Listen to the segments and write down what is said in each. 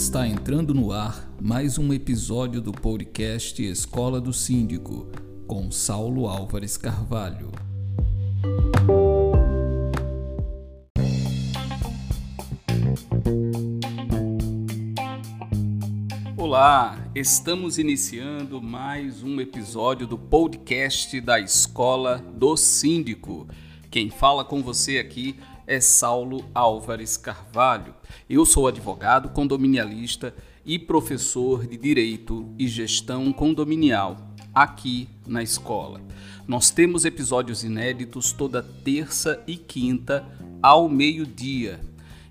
Está entrando no ar mais um episódio do podcast Escola do Síndico, com Saulo Álvares Carvalho. Olá, estamos iniciando mais um episódio do podcast da Escola do Síndico. Quem fala com você aqui é Saulo Álvares Carvalho. Eu sou advogado condominialista e professor de Direito e Gestão Condominial aqui na escola. Nós temos episódios inéditos toda terça e quinta ao meio-dia.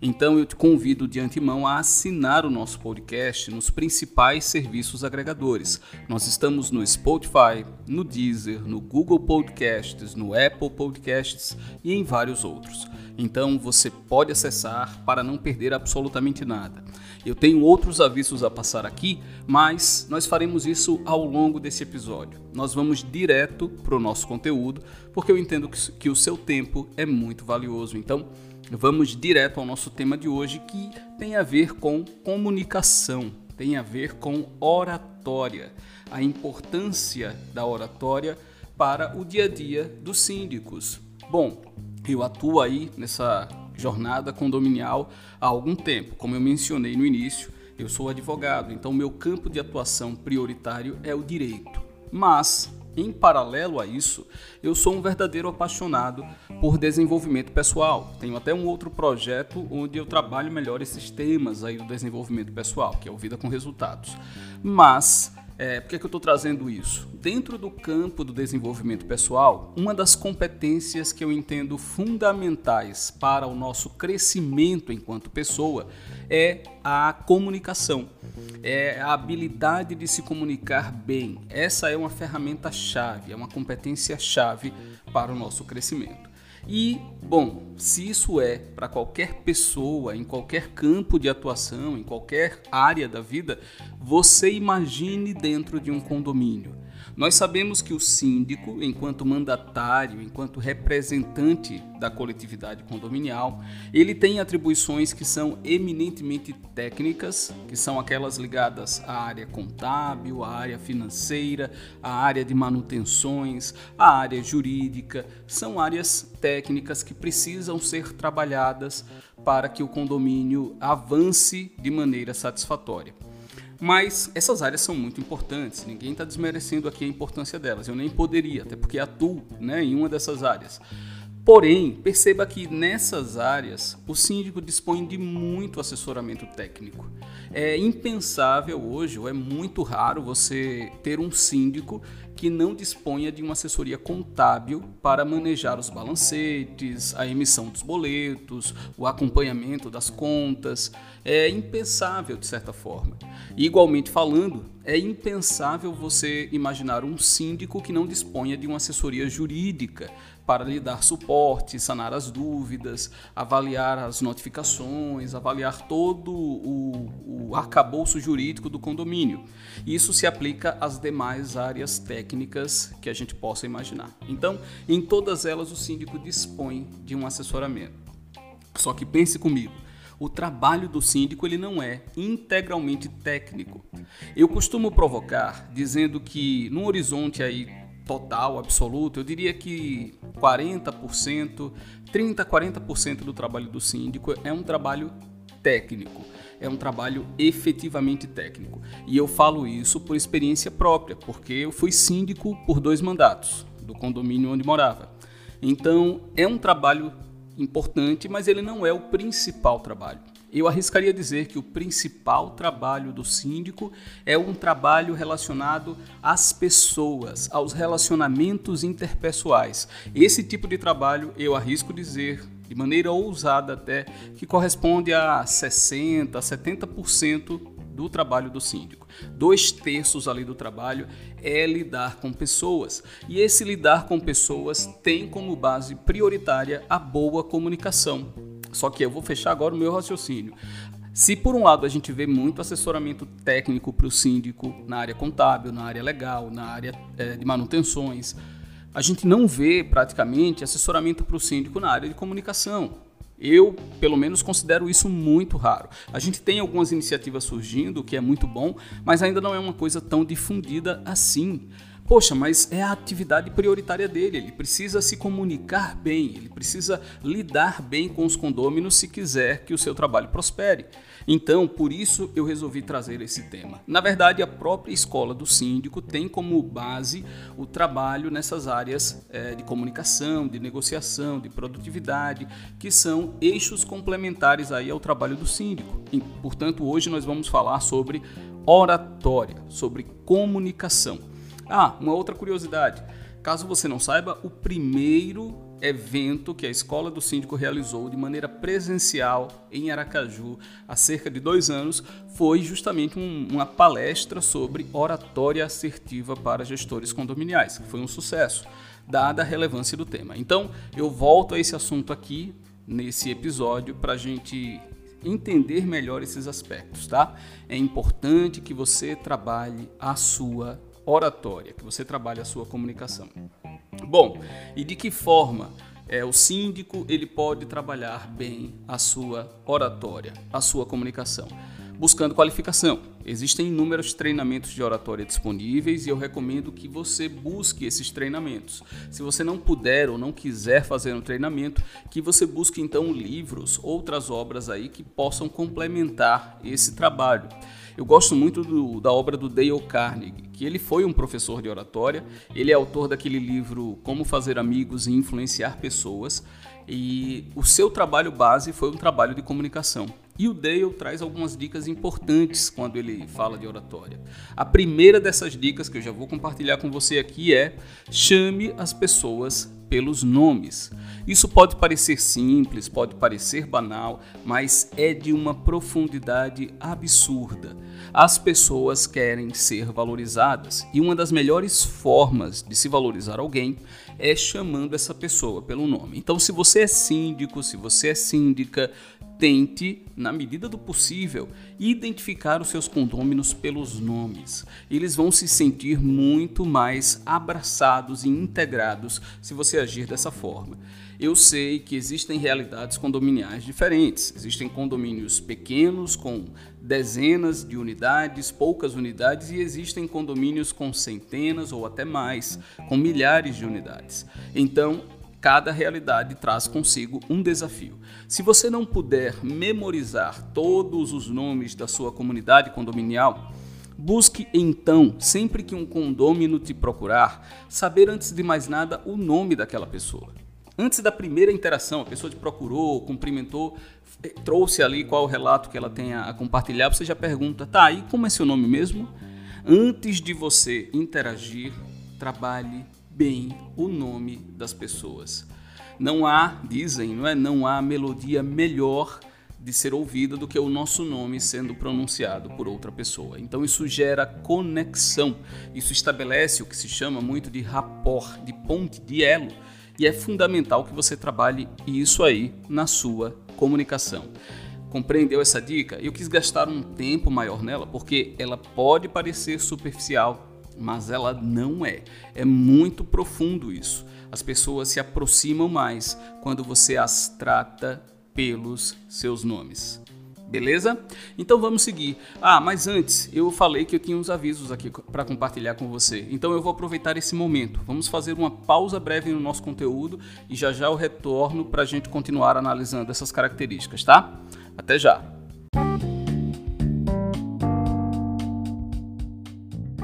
Então eu te convido de antemão a assinar o nosso podcast nos principais serviços agregadores. Nós estamos no Spotify, no Deezer, no Google Podcasts, no Apple Podcasts e em vários outros. Então você pode acessar para não perder absolutamente nada. Eu tenho outros avisos a passar aqui, mas nós faremos isso ao longo desse episódio. Nós vamos direto para o nosso conteúdo, porque eu entendo que o seu tempo é muito valioso. Então, vamos direto ao nosso tema de hoje, que tem a ver com comunicação, tem a ver com oratória, a importância da oratória para o dia a dia dos síndicos. Bom, eu atuo aí nessa jornada condominial há algum tempo. Como eu mencionei no início, eu sou advogado, então meu campo de atuação prioritário é o direito. Mas em paralelo a isso, eu sou um verdadeiro apaixonado por desenvolvimento pessoal. Tenho até um outro projeto onde eu trabalho melhor esses temas aí do desenvolvimento pessoal, que é o Vida com Resultados. Mas é, por que, é que eu estou trazendo isso? Dentro do campo do desenvolvimento pessoal, uma das competências que eu entendo fundamentais para o nosso crescimento enquanto pessoa é a comunicação, é a habilidade de se comunicar bem. Essa é uma ferramenta chave, é uma competência chave para o nosso crescimento. E, bom, se isso é para qualquer pessoa, em qualquer campo de atuação, em qualquer área da vida, você imagine dentro de um condomínio. Nós sabemos que o síndico, enquanto mandatário, enquanto representante da coletividade condominial, ele tem atribuições que são eminentemente técnicas, que são aquelas ligadas à área contábil, à área financeira, à área de manutenções, à área jurídica. São áreas técnicas que precisam ser trabalhadas para que o condomínio avance de maneira satisfatória. Mas essas áreas são muito importantes, ninguém está desmerecendo aqui a importância delas. Eu nem poderia, até porque atuo né, em uma dessas áreas. Porém, perceba que nessas áreas o síndico dispõe de muito assessoramento técnico. É impensável hoje, ou é muito raro, você ter um síndico que não disponha de uma assessoria contábil para manejar os balancetes, a emissão dos boletos, o acompanhamento das contas. É impensável, de certa forma. igualmente falando, é impensável você imaginar um síndico que não disponha de uma assessoria jurídica para lhe dar suporte, sanar as dúvidas, avaliar as notificações, avaliar todo o, o arcabouço jurídico do condomínio. Isso se aplica às demais áreas técnicas que a gente possa imaginar. Então, em todas elas, o síndico dispõe de um assessoramento. Só que pense comigo o trabalho do síndico ele não é integralmente técnico. Eu costumo provocar dizendo que no horizonte aí total, absoluto, eu diria que 40%, 30, 40% do trabalho do síndico é um trabalho técnico, é um trabalho efetivamente técnico. E eu falo isso por experiência própria, porque eu fui síndico por dois mandatos do condomínio onde morava. Então, é um trabalho importante, mas ele não é o principal trabalho. Eu arriscaria dizer que o principal trabalho do síndico é um trabalho relacionado às pessoas, aos relacionamentos interpessoais. Esse tipo de trabalho, eu arrisco dizer, de maneira ousada até, que corresponde a 60%, 70% do trabalho do síndico. Dois terços ali do trabalho é lidar com pessoas. E esse lidar com pessoas tem como base prioritária a boa comunicação. Só que eu vou fechar agora o meu raciocínio. Se por um lado a gente vê muito assessoramento técnico para o síndico na área contábil, na área legal, na área é, de manutenções, a gente não vê praticamente assessoramento para o síndico na área de comunicação. Eu, pelo menos, considero isso muito raro. A gente tem algumas iniciativas surgindo, o que é muito bom, mas ainda não é uma coisa tão difundida assim. Poxa, mas é a atividade prioritária dele. Ele precisa se comunicar bem, ele precisa lidar bem com os condôminos se quiser que o seu trabalho prospere. Então, por isso eu resolvi trazer esse tema. Na verdade, a própria escola do síndico tem como base o trabalho nessas áreas é, de comunicação, de negociação, de produtividade, que são eixos complementares aí ao trabalho do síndico. E, portanto, hoje nós vamos falar sobre oratória, sobre comunicação. Ah, uma outra curiosidade. Caso você não saiba, o primeiro evento que a Escola do Síndico realizou de maneira presencial em Aracaju há cerca de dois anos foi justamente um, uma palestra sobre oratória assertiva para gestores condominiais, que foi um sucesso, dada a relevância do tema. Então, eu volto a esse assunto aqui nesse episódio para a gente entender melhor esses aspectos, tá? É importante que você trabalhe a sua oratória, que você trabalhe a sua comunicação. Bom, e de que forma é, o síndico ele pode trabalhar bem a sua oratória, a sua comunicação? Buscando qualificação. Existem inúmeros treinamentos de oratória disponíveis e eu recomendo que você busque esses treinamentos. Se você não puder ou não quiser fazer um treinamento, que você busque então livros, outras obras aí que possam complementar esse trabalho. Eu gosto muito do, da obra do Dale Carnegie, que ele foi um professor de oratória, ele é autor daquele livro Como Fazer Amigos e Influenciar Pessoas, e o seu trabalho base foi um trabalho de comunicação. E o Dale traz algumas dicas importantes quando ele fala de oratória. A primeira dessas dicas que eu já vou compartilhar com você aqui é: chame as pessoas pelos nomes. Isso pode parecer simples, pode parecer banal, mas é de uma profundidade absurda. As pessoas querem ser valorizadas e uma das melhores formas de se valorizar alguém é chamando essa pessoa pelo nome. Então, se você é síndico, se você é síndica, tente, na medida do possível, identificar os seus condôminos pelos nomes. Eles vão se sentir muito mais abraçados e integrados se você agir dessa forma. Eu sei que existem realidades condominiais diferentes. Existem condomínios pequenos com dezenas de unidades, poucas unidades, e existem condomínios com centenas ou até mais, com milhares de unidades. Então, cada realidade traz consigo um desafio. Se você não puder memorizar todos os nomes da sua comunidade condominial, busque então, sempre que um condômino te procurar, saber antes de mais nada o nome daquela pessoa. Antes da primeira interação, a pessoa te procurou, cumprimentou, eh, trouxe ali qual o relato que ela tem a compartilhar, você já pergunta, tá, e como é seu nome mesmo? Antes de você interagir, trabalhe bem o nome das pessoas. Não há, dizem, não é? Não há melodia melhor de ser ouvida do que o nosso nome sendo pronunciado por outra pessoa. Então isso gera conexão. Isso estabelece o que se chama muito de rapport, de ponte, de elo. E é fundamental que você trabalhe isso aí na sua comunicação. Compreendeu essa dica? Eu quis gastar um tempo maior nela porque ela pode parecer superficial, mas ela não é. É muito profundo isso. As pessoas se aproximam mais quando você as trata pelos seus nomes. Beleza? Então vamos seguir. Ah, mas antes, eu falei que eu tinha uns avisos aqui para compartilhar com você. Então eu vou aproveitar esse momento. Vamos fazer uma pausa breve no nosso conteúdo e já já eu retorno para a gente continuar analisando essas características, tá? Até já!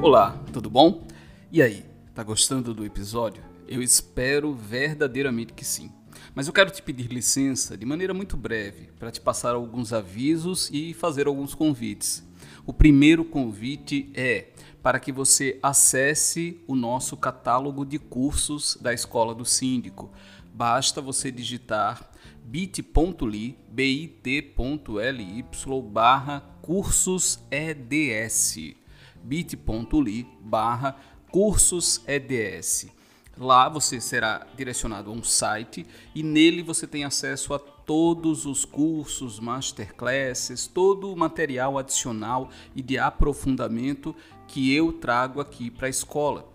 Olá, tudo bom? E aí, tá gostando do episódio? Eu espero verdadeiramente que sim. Mas eu quero te pedir licença de maneira muito breve para te passar alguns avisos e fazer alguns convites. O primeiro convite é para que você acesse o nosso catálogo de cursos da Escola do Síndico. Basta você digitar bit.ly, bit.ly barra cursos EDS bit.ly barra cursos EDS. Lá você será direcionado a um site e nele você tem acesso a todos os cursos, masterclasses, todo o material adicional e de aprofundamento que eu trago aqui para a escola.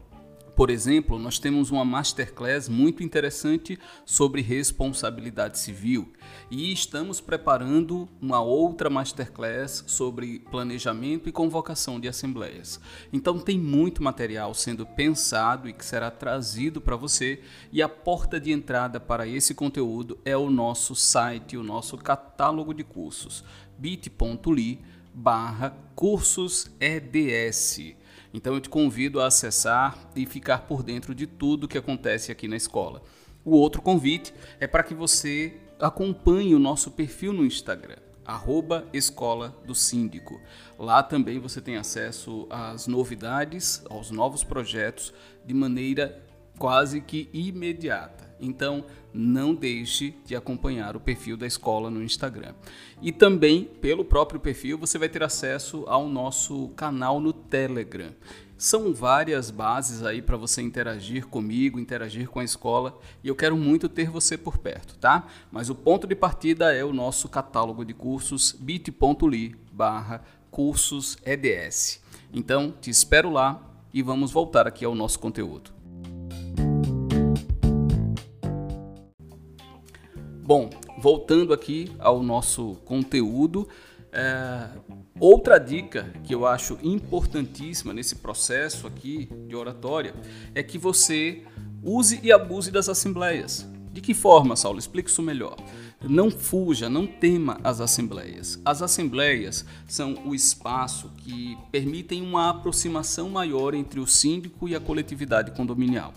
Por exemplo, nós temos uma masterclass muito interessante sobre responsabilidade civil e estamos preparando uma outra masterclass sobre planejamento e convocação de assembleias. Então tem muito material sendo pensado e que será trazido para você e a porta de entrada para esse conteúdo é o nosso site, o nosso catálogo de cursos bit.ly barra cursos EDS. Então eu te convido a acessar e ficar por dentro de tudo que acontece aqui na escola. O outro convite é para que você acompanhe o nosso perfil no Instagram, arroba Escola do Síndico. Lá também você tem acesso às novidades, aos novos projetos, de maneira quase que imediata. Então, não deixe de acompanhar o perfil da escola no Instagram. E também, pelo próprio perfil, você vai ter acesso ao nosso canal no Telegram. São várias bases aí para você interagir comigo, interagir com a escola, e eu quero muito ter você por perto, tá? Mas o ponto de partida é o nosso catálogo de cursos bit.ly barra cursos EDS. Então, te espero lá e vamos voltar aqui ao nosso conteúdo. Bom, voltando aqui ao nosso conteúdo, é, outra dica que eu acho importantíssima nesse processo aqui de oratória é que você use e abuse das assembleias. De que forma, Saulo? Explique isso melhor. Não fuja, não tema as assembleias. As assembleias são o espaço que permitem uma aproximação maior entre o síndico e a coletividade condominial.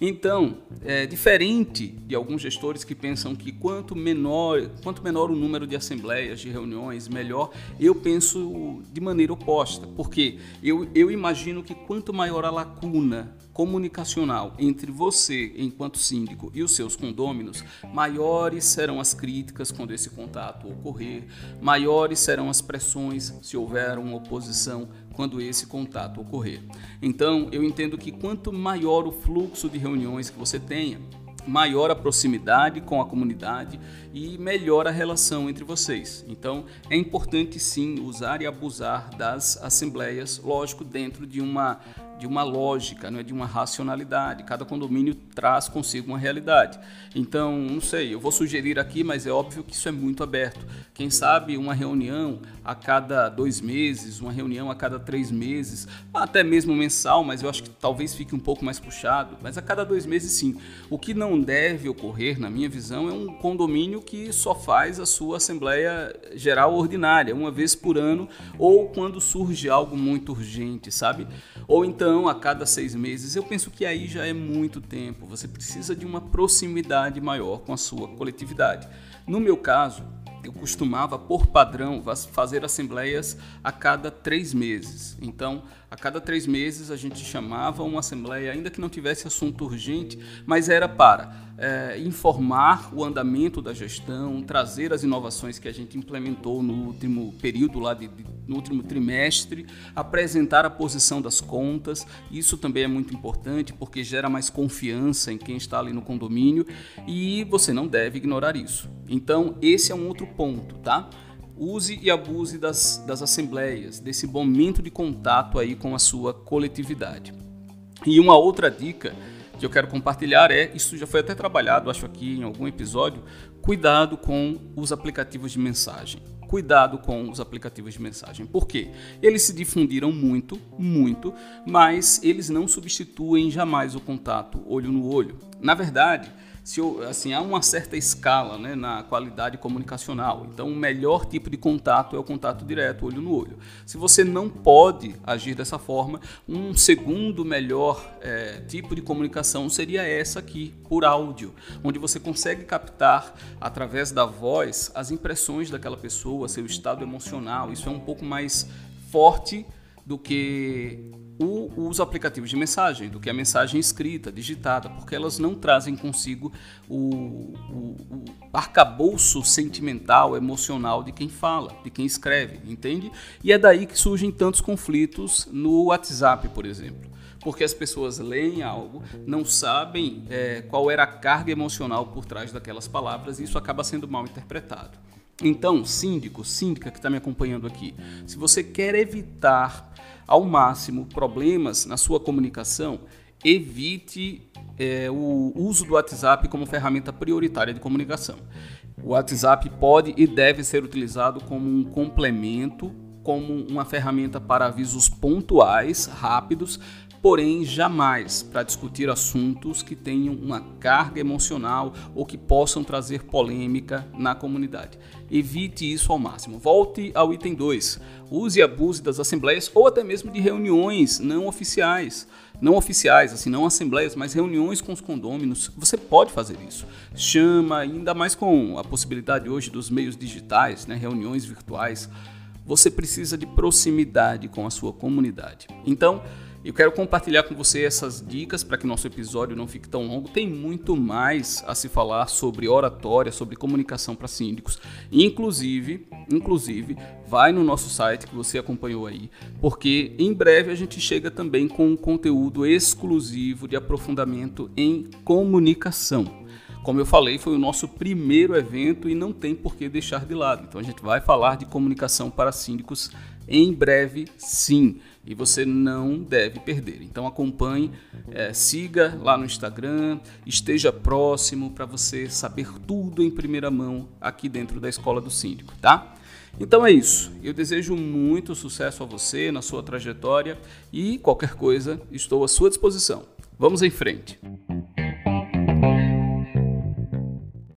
Então, é diferente de alguns gestores que pensam que quanto menor, quanto menor o número de assembleias, de reuniões, melhor, eu penso de maneira oposta, porque eu, eu imagino que quanto maior a lacuna comunicacional entre você, enquanto síndico, e os seus condôminos, maiores serão as críticas quando esse contato ocorrer, maiores serão as pressões se houver uma oposição quando esse contato ocorrer. Então, eu entendo que quanto maior o fluxo de reuniões que você tenha, maior a proximidade com a comunidade e melhor a relação entre vocês. Então, é importante sim usar e abusar das assembleias, lógico, dentro de uma de uma lógica, não é de uma racionalidade. Cada condomínio traz consigo uma realidade. Então, não sei, eu vou sugerir aqui, mas é óbvio que isso é muito aberto. Quem sabe uma reunião a cada dois meses, uma reunião a cada três meses, até mesmo mensal, mas eu acho que talvez fique um pouco mais puxado. Mas a cada dois meses, sim. O que não deve ocorrer, na minha visão, é um condomínio que só faz a sua assembleia geral ordinária, uma vez por ano, ou quando surge algo muito urgente, sabe? Ou então então, a cada seis meses, eu penso que aí já é muito tempo. Você precisa de uma proximidade maior com a sua coletividade. No meu caso, eu costumava, por padrão, fazer assembleias a cada três meses. Então, a cada três meses a gente chamava uma assembleia, ainda que não tivesse assunto urgente, mas era para é, informar o andamento da gestão, trazer as inovações que a gente implementou no último período lá de, de, no último trimestre, apresentar a posição das contas. Isso também é muito importante porque gera mais confiança em quem está ali no condomínio e você não deve ignorar isso. Então, esse é um outro ponto, tá? Use e abuse das, das assembleias, desse momento de contato aí com a sua coletividade. E uma outra dica que eu quero compartilhar é, isso já foi até trabalhado, acho aqui em algum episódio, cuidado com os aplicativos de mensagem. Cuidado com os aplicativos de mensagem. Por quê? Eles se difundiram muito, muito, mas eles não substituem jamais o contato olho no olho. Na verdade, se assim há uma certa escala né, na qualidade comunicacional. Então, o melhor tipo de contato é o contato direto, olho no olho. Se você não pode agir dessa forma, um segundo melhor é, tipo de comunicação seria essa aqui, por áudio, onde você consegue captar através da voz as impressões daquela pessoa, seu estado emocional. Isso é um pouco mais forte do que o, os aplicativos de mensagem, do que a mensagem escrita, digitada, porque elas não trazem consigo o, o, o arcabouço sentimental, emocional de quem fala, de quem escreve, entende? E é daí que surgem tantos conflitos no WhatsApp, por exemplo. Porque as pessoas leem algo, não sabem é, qual era a carga emocional por trás daquelas palavras e isso acaba sendo mal interpretado. Então, síndico, síndica que está me acompanhando aqui, se você quer evitar ao máximo problemas na sua comunicação, evite é, o uso do WhatsApp como ferramenta prioritária de comunicação. O WhatsApp pode e deve ser utilizado como um complemento, como uma ferramenta para avisos pontuais, rápidos, porém jamais para discutir assuntos que tenham uma carga emocional ou que possam trazer polêmica na comunidade. Evite isso ao máximo. Volte ao item 2. Use e abuse das assembleias ou até mesmo de reuniões não oficiais. Não oficiais, assim, não assembleias, mas reuniões com os condôminos. Você pode fazer isso. Chama, ainda mais com a possibilidade hoje dos meios digitais, né, reuniões virtuais. Você precisa de proximidade com a sua comunidade. Então, eu quero compartilhar com você essas dicas para que nosso episódio não fique tão longo. Tem muito mais a se falar sobre oratória, sobre comunicação para síndicos. Inclusive, inclusive, vai no nosso site que você acompanhou aí, porque em breve a gente chega também com um conteúdo exclusivo de aprofundamento em comunicação. Como eu falei, foi o nosso primeiro evento e não tem por que deixar de lado. Então a gente vai falar de comunicação para síndicos em breve, sim e você não deve perder. Então acompanhe, é, siga lá no Instagram, esteja próximo para você saber tudo em primeira mão aqui dentro da Escola do Síndico, tá? Então é isso. Eu desejo muito sucesso a você na sua trajetória e qualquer coisa estou à sua disposição. Vamos em frente.